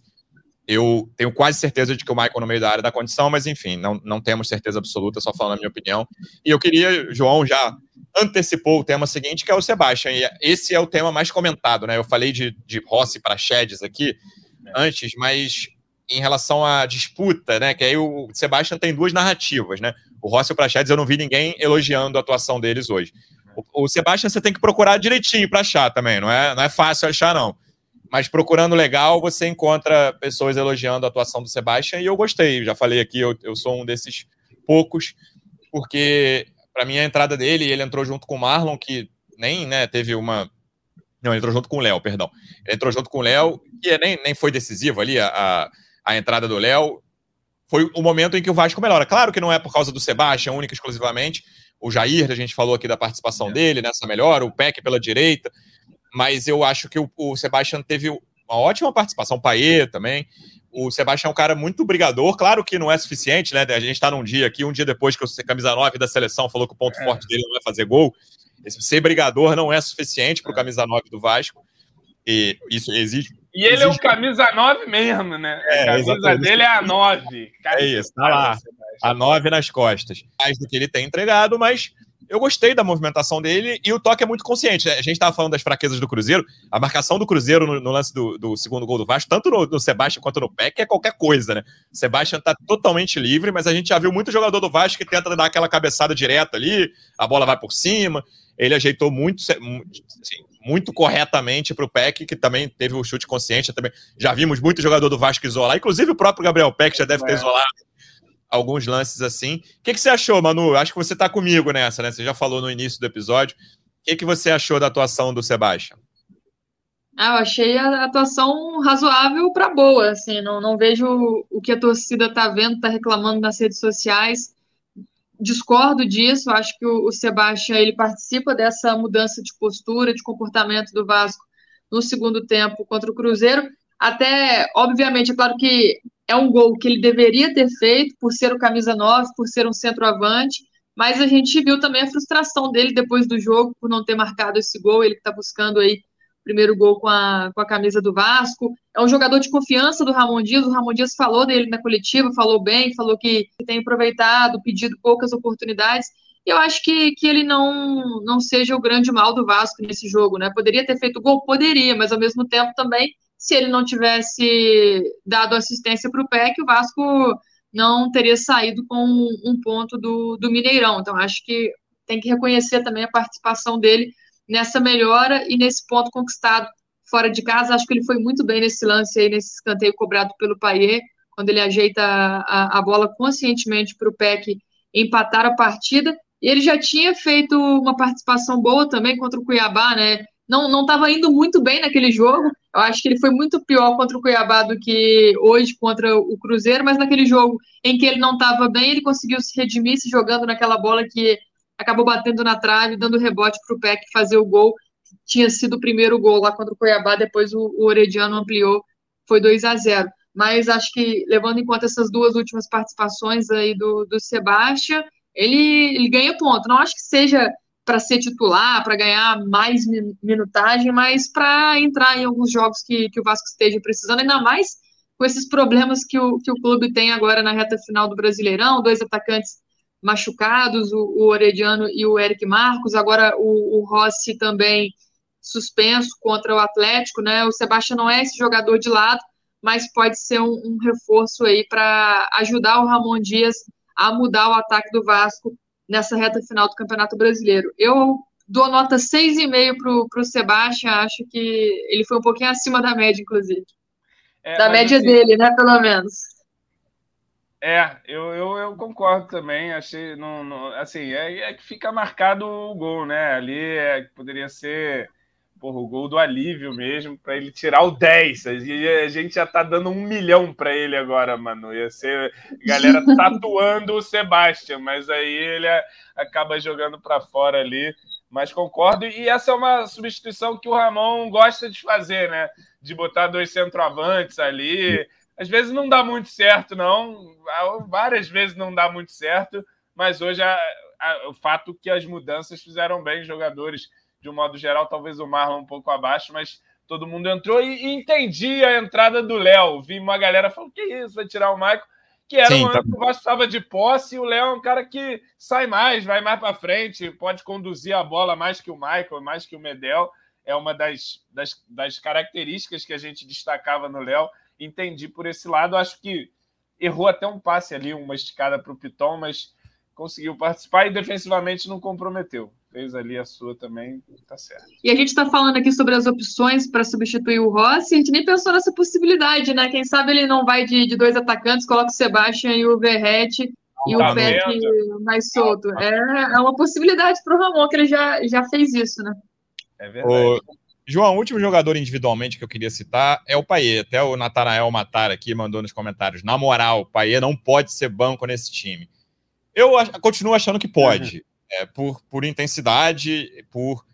eu tenho quase certeza de que o Michael no meio da área dá condição, mas enfim, não, não temos certeza absoluta, só falando a minha opinião. E eu queria, João já antecipou o tema seguinte, que é o Sebastian, e esse é o tema mais comentado, né? Eu falei de, de Rossi para Sheds aqui é. antes, mas em relação à disputa, né? Que aí o Sebastian tem duas narrativas, né? O Rossi e o Prachedes, eu não vi ninguém elogiando a atuação deles hoje. O, o Sebastian você tem que procurar direitinho para achar também, não é, não é fácil achar, não. Mas procurando legal, você encontra pessoas elogiando a atuação do Sebastian e eu gostei. Já falei aqui, eu, eu sou um desses poucos, porque para mim a entrada dele, ele entrou junto com o Marlon, que nem né, teve uma. Não, ele entrou junto com o Léo, perdão. Ele entrou junto com o Léo, que nem, nem foi decisivo ali a, a, a entrada do Léo. Foi o momento em que o Vasco melhora. Claro que não é por causa do Sebastian, única e exclusivamente. O Jair, a gente falou aqui da participação é. dele nessa melhora, o Peck pela direita mas eu acho que o, o Sebastian teve uma ótima participação, o Paê também. O Sebastião é um cara muito brigador, claro que não é suficiente, né? A gente está num dia aqui, um dia depois que o camisa 9 da seleção falou que o ponto é. forte dele não é fazer gol. Esse, ser brigador não é suficiente para o é. camisa 9 do Vasco. E isso exige. E ele exige... é o camisa 9 mesmo, né? É, a camisa exatamente. dele é a 9. Cara, é isso, tá lá. A 9 nas costas. Mais do que ele tem entregado, mas eu gostei da movimentação dele e o toque é muito consciente. Né? A gente estava falando das fraquezas do Cruzeiro. A marcação do Cruzeiro no, no lance do, do, segundo gol do Vasco, tanto no, no Sebastião quanto no Peck, é qualquer coisa, né? O Sebastião está totalmente livre, mas a gente já viu muito jogador do Vasco que tenta dar aquela cabeçada direta ali, a bola vai por cima. Ele ajeitou muito, assim, muito corretamente para o Peck, que também teve o chute consciente. Também. Já vimos muito jogador do Vasco isolar, inclusive o próprio Gabriel Peck já deve ter é. isolado alguns lances assim. O que, que você achou, Manu? Acho que você está comigo nessa, né? Você já falou no início do episódio. O que, que você achou da atuação do Sebastião? Ah, eu achei a atuação razoável para boa, assim, não, não vejo o que a torcida está vendo, está reclamando nas redes sociais. Discordo disso, acho que o, o Sebastião ele participa dessa mudança de postura, de comportamento do Vasco no segundo tempo contra o Cruzeiro. Até, obviamente, é claro que é um gol que ele deveria ter feito por ser o camisa 9, por ser um centroavante, mas a gente viu também a frustração dele depois do jogo por não ter marcado esse gol, ele que está buscando aí primeiro gol com a, com a camisa do Vasco. É um jogador de confiança do Ramon Dias, o Ramon Dias falou dele na coletiva, falou bem, falou que tem aproveitado, pedido poucas oportunidades, e eu acho que, que ele não, não seja o grande mal do Vasco nesse jogo, né? Poderia ter feito gol? Poderia, mas ao mesmo tempo também se ele não tivesse dado assistência para o PEC, o Vasco não teria saído com um ponto do, do Mineirão. Então, acho que tem que reconhecer também a participação dele nessa melhora e nesse ponto conquistado fora de casa. Acho que ele foi muito bem nesse lance aí, nesse escanteio cobrado pelo Paier, quando ele ajeita a, a bola conscientemente para o PEC empatar a partida. E ele já tinha feito uma participação boa também contra o Cuiabá, né? Não estava indo muito bem naquele jogo, eu acho que ele foi muito pior contra o Cuiabá do que hoje contra o Cruzeiro, mas naquele jogo em que ele não estava bem, ele conseguiu se redimir se jogando naquela bola que acabou batendo na trave, dando rebote para o Peck fazer o gol. Tinha sido o primeiro gol lá contra o Cuiabá, depois o, o Orediano ampliou, foi 2 a 0 Mas acho que, levando em conta essas duas últimas participações aí do, do Sebastião, ele, ele ganha ponto. Não acho que seja para ser titular, para ganhar mais minutagem, mas para entrar em alguns jogos que, que o Vasco esteja precisando, ainda mais com esses problemas que o, que o clube tem agora na reta final do Brasileirão, dois atacantes machucados, o, o Orediano e o Eric Marcos, agora o, o Rossi também suspenso contra o Atlético, né? O Sebastião não é esse jogador de lado, mas pode ser um, um reforço aí para ajudar o Ramon Dias a mudar o ataque do Vasco nessa reta final do Campeonato Brasileiro. Eu dou nota 6,5 para o Sebastião, acho que ele foi um pouquinho acima da média, inclusive. É, da média assim, dele, né, pelo menos. É, eu, eu, eu concordo também, achei, não, não, assim, é, é, que fica marcado o gol, né, ali é, poderia ser porra, o gol do alívio mesmo, para ele tirar o 10. A gente já tá dando um milhão para ele agora, mano. Ia ser galera *laughs* tatuando o Sebastian, mas aí ele acaba jogando para fora ali. Mas concordo, e essa é uma substituição que o Ramon gosta de fazer, né? De botar dois centroavantes ali. Às vezes não dá muito certo, não. Várias vezes não dá muito certo, mas hoje a, a, o fato que as mudanças fizeram bem os jogadores de um modo geral, talvez o Marlon um pouco abaixo, mas todo mundo entrou e, e entendi a entrada do Léo. Vi uma galera falando: que isso, vai tirar o Michael? Que era Sim, um tá... ano que o Vasco estava de posse e o Léo é um cara que sai mais, vai mais para frente, pode conduzir a bola mais que o Michael, mais que o Medel. É uma das, das, das características que a gente destacava no Léo. Entendi por esse lado. Acho que errou até um passe ali, uma esticada para o Piton, mas conseguiu participar e defensivamente não comprometeu fez ali a sua também, tá certo. E a gente está falando aqui sobre as opções para substituir o Rossi, a gente nem pensou nessa possibilidade, né? Quem sabe ele não vai de, de dois atacantes, coloca o Sebastian e o Verrete e tá o Peck mais solto. É, é uma possibilidade para o Ramon, que ele já, já fez isso, né? É verdade. João, o último jogador individualmente que eu queria citar é o Paê. Até o Natanael Matar aqui mandou nos comentários. Na moral, o Paê não pode ser banco nesse time. Eu continuo achando que pode. Uhum é, por, por intensidade, por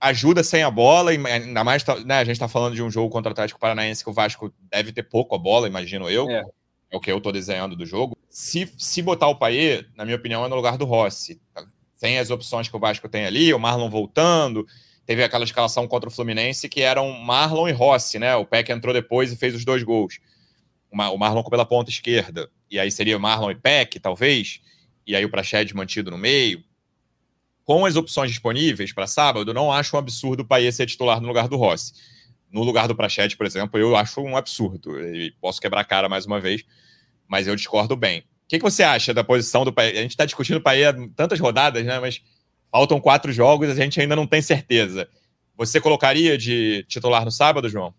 ajuda sem a bola, e ainda mais, tá, né, a gente está falando de um jogo contra o Atlético Paranaense que o Vasco deve ter pouco a bola, imagino eu. É, é o que eu estou desenhando do jogo. Se, se botar o Paê, na minha opinião, é no lugar do Rossi. Tem as opções que o Vasco tem ali, o Marlon voltando. Teve aquela escalação contra o Fluminense que eram Marlon e Rossi, né? O Peck entrou depois e fez os dois gols. O Marlon pela ponta esquerda. E aí seria Marlon e Peck, talvez e aí o Prached mantido no meio. Com as opções disponíveis para sábado, não acho um absurdo o Paê ser titular no lugar do Rossi. No lugar do Prached, por exemplo, eu acho um absurdo. E posso quebrar a cara mais uma vez, mas eu discordo bem. O que, que você acha da posição do Paê? A gente está discutindo o Paê há tantas rodadas, né? Mas faltam quatro jogos a gente ainda não tem certeza. Você colocaria de titular no sábado, João?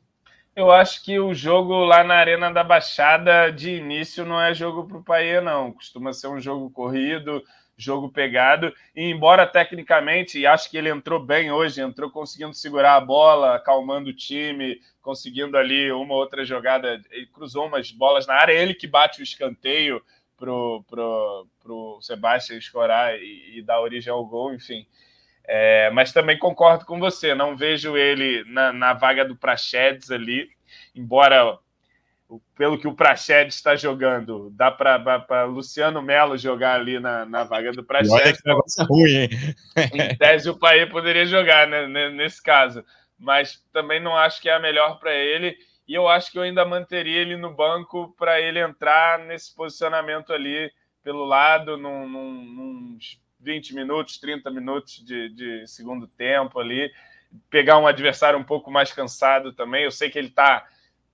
Eu acho que o jogo lá na Arena da Baixada, de início, não é jogo para o Paê, não. Costuma ser um jogo corrido, jogo pegado. E embora tecnicamente, e acho que ele entrou bem hoje, entrou conseguindo segurar a bola, acalmando o time, conseguindo ali uma outra jogada, ele cruzou umas bolas na área, ele que bate o escanteio pro, pro, pro Sebastião escorar e, e dar origem ao gol, enfim. É, mas também concordo com você, não vejo ele na, na vaga do Prachedes ali, embora pelo que o Prachedes está jogando, dá para Luciano Melo jogar ali na, na vaga do Prachedes. É ruim, hein? em tese, o Paê poderia jogar né, nesse caso, mas também não acho que é a melhor para ele. E eu acho que eu ainda manteria ele no banco para ele entrar nesse posicionamento ali pelo lado, num, num, num 20 minutos, 30 minutos de, de segundo tempo ali, pegar um adversário um pouco mais cansado também. Eu sei que ele está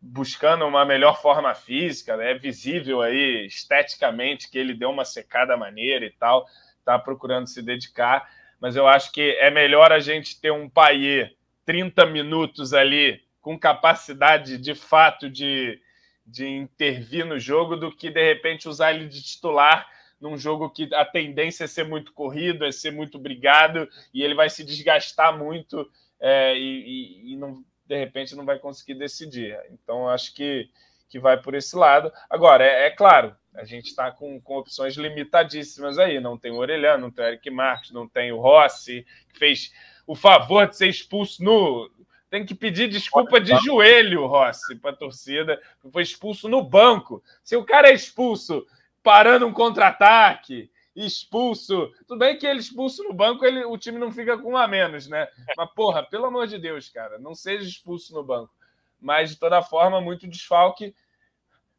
buscando uma melhor forma física, né? é visível aí esteticamente que ele deu uma secada maneira e tal, está procurando se dedicar, mas eu acho que é melhor a gente ter um Paier 30 minutos ali com capacidade de fato de, de intervir no jogo do que de repente usar ele de titular num jogo que a tendência é ser muito corrido, é ser muito brigado, e ele vai se desgastar muito é, e, e, e, não, de repente não vai conseguir decidir. Então, acho que, que vai por esse lado. Agora, é, é claro, a gente está com, com opções limitadíssimas aí. Não tem o Orelhano, não tem o Eric Marques, não tem o Rossi, que fez o favor de ser expulso no. Tem que pedir desculpa de joelho, Rossi, para a torcida. Foi expulso no banco. Se o cara é expulso parando um contra-ataque, expulso. Tudo bem que ele expulso no banco, ele, o time não fica com um a menos, né? Mas, porra, pelo amor de Deus, cara, não seja expulso no banco. Mas, de toda forma, muito desfalque.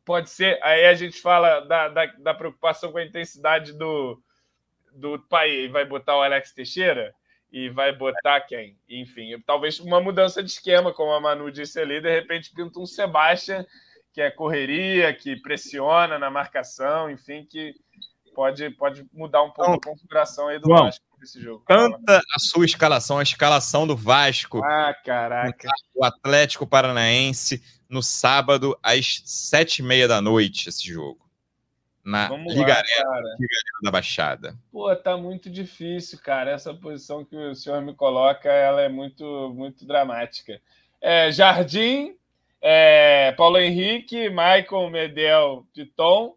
Pode ser. Aí a gente fala da, da, da preocupação com a intensidade do, do pai. Vai botar o Alex Teixeira? E vai botar quem? Enfim, talvez uma mudança de esquema, como a Manu disse ali, de repente pinta um Sebastião que é correria, que pressiona na marcação, enfim, que pode, pode mudar um pouco então, a configuração aí do João, Vasco nesse jogo. Canta a sua escalação, a escalação do Vasco. Ah, caraca. O Atlético Paranaense no sábado às sete e meia da noite, esse jogo. Na Vamos Liga, lá, da Baixada? Pô, tá muito difícil, cara. Essa posição que o senhor me coloca, ela é muito, muito dramática. É, Jardim, é, Paulo Henrique, Michael, Medel, Piton.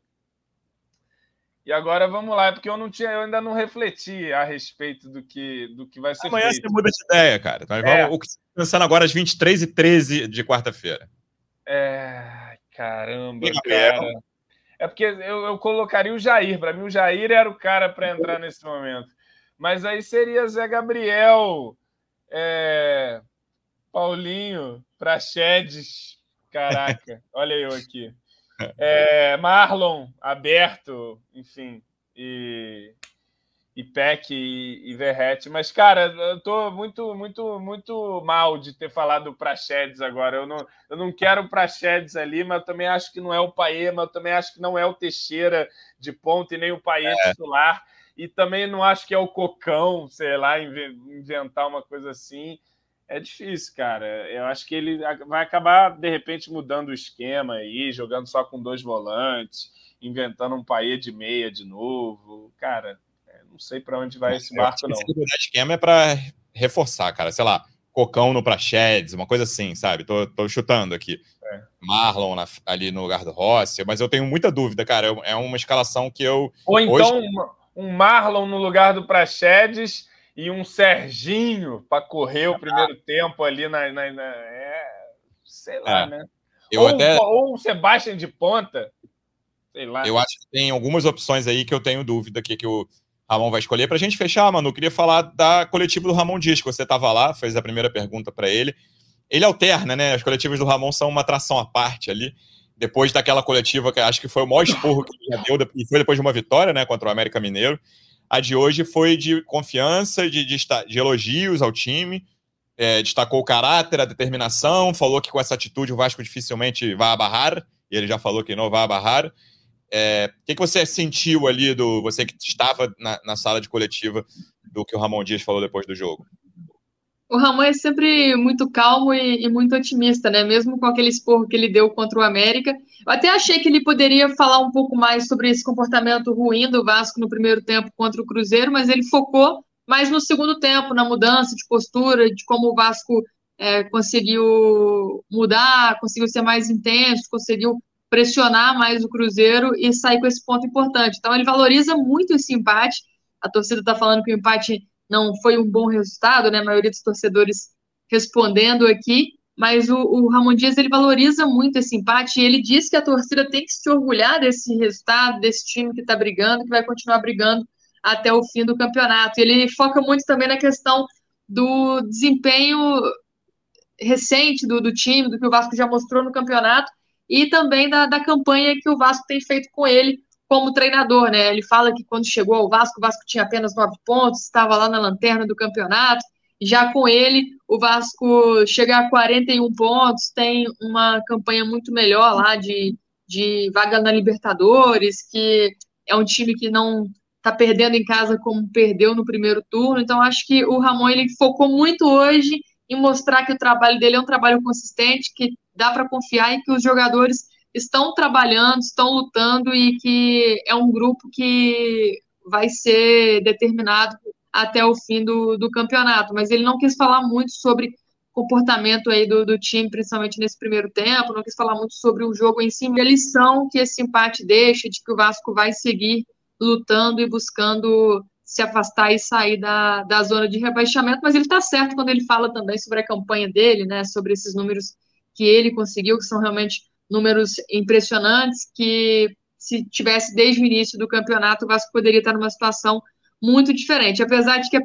E agora vamos lá, porque eu não tinha, eu ainda não refleti a respeito do que, do que vai ser Amanhã feito. Amanhã você muda de ideia, cara. Nós é. vamos, o que você tá pensando agora às 23 e 13 de quarta-feira. É, caramba, cara. É porque eu, eu colocaria o Jair. Para mim, o Jair era o cara para entrar nesse momento. Mas aí seria Zé Gabriel, é, Paulinho, Praxedes. Caraca, *laughs* olha eu aqui. É, Marlon, aberto, enfim. E e Peck e, e Verrete. Mas, cara, eu tô muito, muito, muito mal de ter falado Praxedes agora. Eu não, eu não quero o Praxedes ali, mas eu também acho que não é o Paema, eu também acho que não é o Teixeira de ponta e nem o Paê é. titular. E também não acho que é o Cocão, sei lá, inventar uma coisa assim. É difícil, cara. Eu acho que ele vai acabar, de repente, mudando o esquema aí, jogando só com dois volantes, inventando um Paê de meia de novo. Cara, não sei para onde vai esse barco, não. Esse esquema é para reforçar, cara. Sei lá, Cocão no Prachedes, uma coisa assim, sabe? Tô, tô chutando aqui. É. Marlon na, ali no lugar do Rossi, mas eu tenho muita dúvida, cara. É uma escalação que eu. Ou então hoje... um Marlon no lugar do Prachedes e um Serginho para correr o primeiro ah. tempo ali na. na, na é, sei lá, é. né? Eu ou, até... ou um Sebastião de ponta. Sei lá. Eu acho que tem algumas opções aí que eu tenho dúvida aqui que o. Ramon vai escolher. Para a gente fechar, Manu, queria falar da coletiva do Ramon Dias, que você estava lá, fez a primeira pergunta para ele. Ele alterna, né? As coletivas do Ramon são uma atração à parte ali. Depois daquela coletiva que acho que foi o maior esporro que ele já deu, e foi depois de uma vitória, né, contra o América Mineiro. A de hoje foi de confiança, de, de, de elogios ao time, é, destacou o caráter, a determinação, falou que com essa atitude o Vasco dificilmente vai abarrar, e ele já falou que não vai abarrar. É, o que, que você sentiu ali do você que estava na, na, sala de coletiva do que o Ramon Dias falou depois do jogo? O Ramon é sempre muito calmo e, e, muito otimista, né? Mesmo com aquele esporro que ele deu contra o América. Eu até achei que ele poderia falar um pouco mais sobre esse comportamento ruim do Vasco no primeiro tempo contra o Cruzeiro, mas ele focou mais no segundo tempo, na mudança de postura, de como o Vasco é, conseguiu mudar, conseguiu ser mais intenso, conseguiu pressionar mais o Cruzeiro e sair com esse ponto importante. Então, ele valoriza muito esse empate. A torcida está falando que o empate não foi um bom resultado, né? A maioria dos torcedores respondendo aqui, mas o, o Ramon Dias ele valoriza muito esse empate e ele diz que a torcida tem que se orgulhar desse resultado, desse time que está brigando, que vai continuar brigando até o fim do campeonato. Ele foca muito também na questão do desempenho recente do, do time, do que o Vasco já mostrou no campeonato e também da, da campanha que o Vasco tem feito com ele como treinador, né? Ele fala que quando chegou ao Vasco, o Vasco tinha apenas nove pontos, estava lá na lanterna do campeonato. Já com ele, o Vasco chega a 41 pontos, tem uma campanha muito melhor lá de, de vaga na Libertadores, que é um time que não está perdendo em casa como perdeu no primeiro turno. Então, acho que o Ramon ele focou muito hoje em mostrar que o trabalho dele é um trabalho consistente, que dá para confiar e que os jogadores estão trabalhando, estão lutando e que é um grupo que vai ser determinado até o fim do, do campeonato. Mas ele não quis falar muito sobre comportamento aí do, do time, principalmente nesse primeiro tempo, não quis falar muito sobre o jogo em si, a lição que esse empate deixa de que o Vasco vai seguir lutando e buscando se afastar e sair da, da zona de rebaixamento, mas ele está certo quando ele fala também sobre a campanha dele, né, sobre esses números que ele conseguiu, que são realmente números impressionantes, que se tivesse desde o início do campeonato, o Vasco poderia estar numa situação muito diferente. Apesar de que,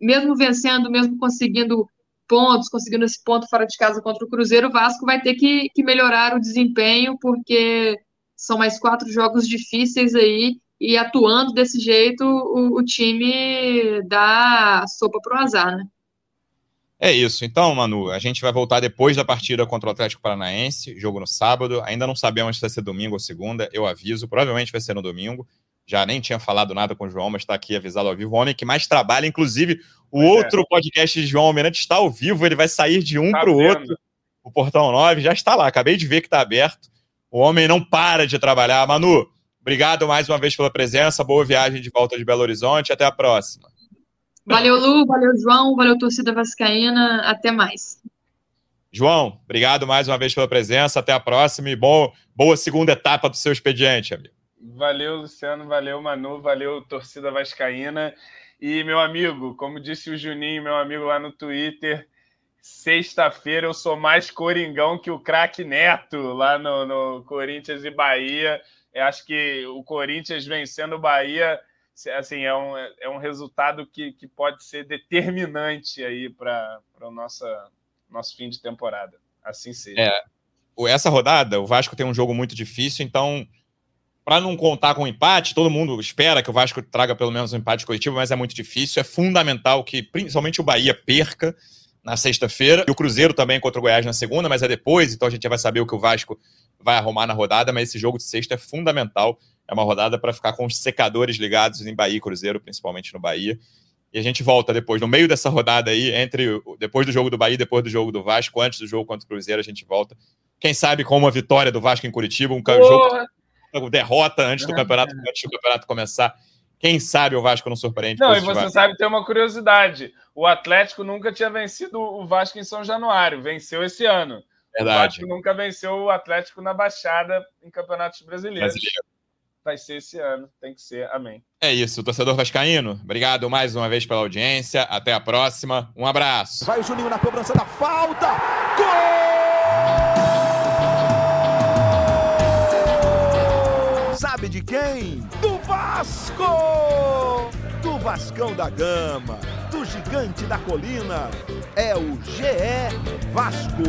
mesmo vencendo, mesmo conseguindo pontos, conseguindo esse ponto fora de casa contra o Cruzeiro, o Vasco vai ter que, que melhorar o desempenho, porque são mais quatro jogos difíceis aí, e atuando desse jeito, o, o time dá sopa para o azar, né? É isso. Então, Manu, a gente vai voltar depois da partida contra o Atlético Paranaense, jogo no sábado. Ainda não sabemos se vai ser domingo ou segunda, eu aviso. Provavelmente vai ser no domingo. Já nem tinha falado nada com o João, mas está aqui avisado ao vivo. O homem que mais trabalha, inclusive, o pois é. outro é. podcast de João Almirante está ao vivo, ele vai sair de um tá para o outro. O Portão 9 já está lá, acabei de ver que está aberto. O homem não para de trabalhar. Manu, Obrigado mais uma vez pela presença. Boa viagem de volta de Belo Horizonte. Até a próxima. Valeu, Lu. Valeu, João. Valeu, torcida vascaína. Até mais. João, obrigado mais uma vez pela presença. Até a próxima e bom, boa segunda etapa do seu expediente, amigo. Valeu, Luciano. Valeu, Manu. Valeu, torcida vascaína. E, meu amigo, como disse o Juninho, meu amigo lá no Twitter, sexta-feira eu sou mais coringão que o craque Neto lá no, no Corinthians e Bahia. Eu acho que o Corinthians vencendo o Bahia assim, é um, é um resultado que, que pode ser determinante aí para o nosso, nosso fim de temporada. Assim seja. É, essa rodada, o Vasco tem um jogo muito difícil, então, para não contar com empate, todo mundo espera que o Vasco traga pelo menos um empate coletivo, mas é muito difícil. É fundamental que, principalmente, o Bahia perca na sexta-feira e o Cruzeiro também contra o Goiás na segunda, mas é depois, então a gente já vai saber o que o Vasco vai arrumar na rodada. Mas esse jogo de sexta é fundamental é uma rodada para ficar com os secadores ligados em Bahia e Cruzeiro, principalmente no Bahia. E a gente volta depois, no meio dessa rodada aí, entre depois do jogo do Bahia, depois do jogo do Vasco, antes do jogo contra o Cruzeiro, a gente volta. Quem sabe com uma vitória do Vasco em Curitiba, um Porra. jogo derrota antes do campeonato, antes do campeonato começar. Quem sabe o Vasco não surpreende? Não, e você sabe ter uma curiosidade. O Atlético nunca tinha vencido o Vasco em São Januário, venceu esse ano. Verdade. O Vasco nunca venceu o Atlético na Baixada em campeonatos brasileiros. Brasileiro vai ser esse ano, tem que ser. Amém. É isso, torcedor vascaíno. Obrigado mais uma vez pela audiência. Até a próxima. Um abraço. Vai o Juninho na cobrança da falta. Gol! Sabe de quem? Do Vasco! Do Vascão da Gama, do Gigante da Colina. É o GE Vasco.